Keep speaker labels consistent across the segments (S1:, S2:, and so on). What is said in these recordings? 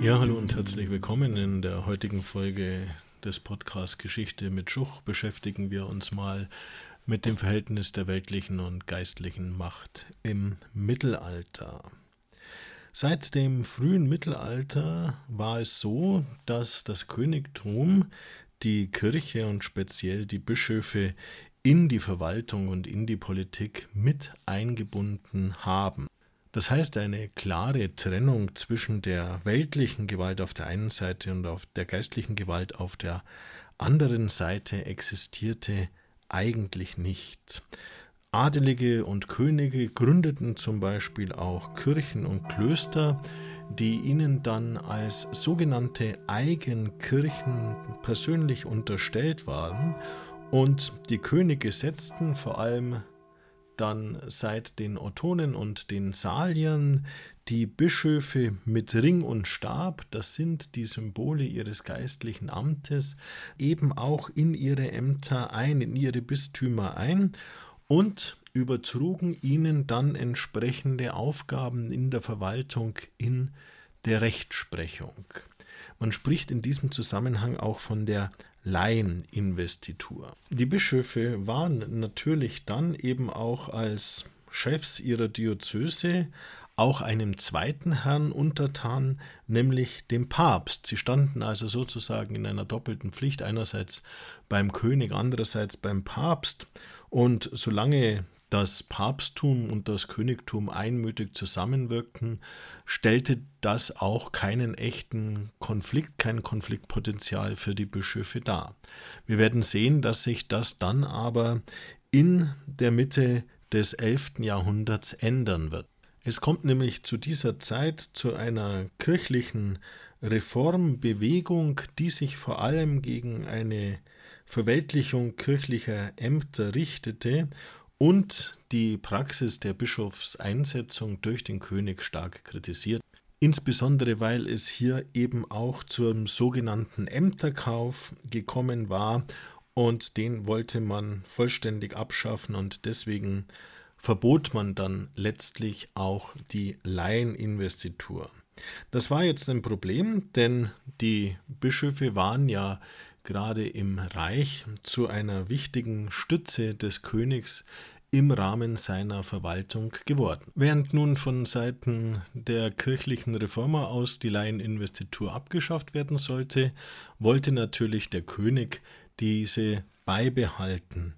S1: Ja, hallo und herzlich willkommen. In der heutigen Folge des Podcasts Geschichte mit Schuch beschäftigen wir uns mal mit dem Verhältnis der weltlichen und geistlichen Macht im Mittelalter. Seit dem frühen Mittelalter war es so, dass das Königtum die Kirche und speziell die Bischöfe in die Verwaltung und in die Politik mit eingebunden haben. Das heißt, eine klare Trennung zwischen der weltlichen Gewalt auf der einen Seite und auf der geistlichen Gewalt auf der anderen Seite existierte eigentlich nicht. Adelige und Könige gründeten zum Beispiel auch Kirchen und Klöster, die ihnen dann als sogenannte Eigenkirchen persönlich unterstellt waren, und die Könige setzten vor allem dann seit den Ottonen und den Saliern die Bischöfe mit Ring und Stab, das sind die Symbole ihres geistlichen Amtes, eben auch in ihre Ämter ein, in ihre Bistümer ein und übertrugen ihnen dann entsprechende Aufgaben in der Verwaltung, in der Rechtsprechung. Man spricht in diesem Zusammenhang auch von der Laieninvestitur. Die Bischöfe waren natürlich dann eben auch als Chefs ihrer Diözese auch einem zweiten Herrn untertan, nämlich dem Papst. Sie standen also sozusagen in einer doppelten Pflicht, einerseits beim König, andererseits beim Papst. Und solange das Papsttum und das Königtum einmütig zusammenwirkten, stellte das auch keinen echten Konflikt, kein Konfliktpotenzial für die Bischöfe dar. Wir werden sehen, dass sich das dann aber in der Mitte des 11. Jahrhunderts ändern wird. Es kommt nämlich zu dieser Zeit zu einer kirchlichen Reformbewegung, die sich vor allem gegen eine Verweltlichung kirchlicher Ämter richtete und die Praxis der Bischofseinsetzung durch den König stark kritisiert, insbesondere weil es hier eben auch zum sogenannten Ämterkauf gekommen war und den wollte man vollständig abschaffen und deswegen verbot man dann letztlich auch die Laieninvestitur. Das war jetzt ein Problem, denn die Bischöfe waren ja gerade im Reich zu einer wichtigen Stütze des Königs im Rahmen seiner Verwaltung geworden. Während nun von Seiten der kirchlichen Reformer aus die Laieninvestitur abgeschafft werden sollte, wollte natürlich der König diese beibehalten.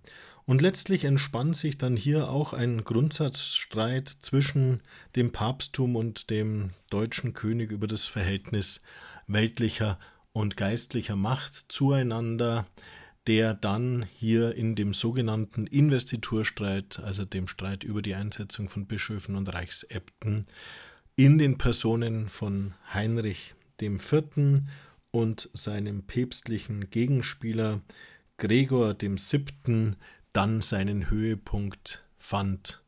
S1: Und letztlich entspann sich dann hier auch ein Grundsatzstreit zwischen dem Papsttum und dem deutschen König über das Verhältnis weltlicher und geistlicher Macht zueinander, der dann hier in dem sogenannten Investiturstreit, also dem Streit über die Einsetzung von Bischöfen und Reichsäbten, in den Personen von Heinrich IV. und seinem päpstlichen Gegenspieler Gregor VII. dann seinen Höhepunkt fand.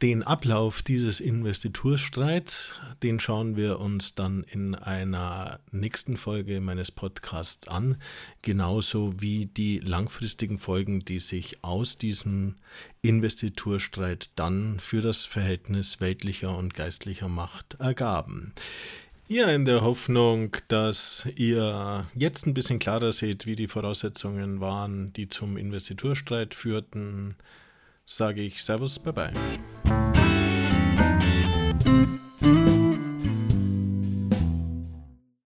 S1: Den Ablauf dieses Investiturstreits, den schauen wir uns dann in einer nächsten Folge meines Podcasts an, genauso wie die langfristigen Folgen, die sich aus diesem Investiturstreit dann für das Verhältnis weltlicher und geistlicher Macht ergaben. Ja, in der Hoffnung, dass ihr jetzt ein bisschen klarer seht, wie die Voraussetzungen waren, die zum Investiturstreit führten, sage ich Servus, bye bye.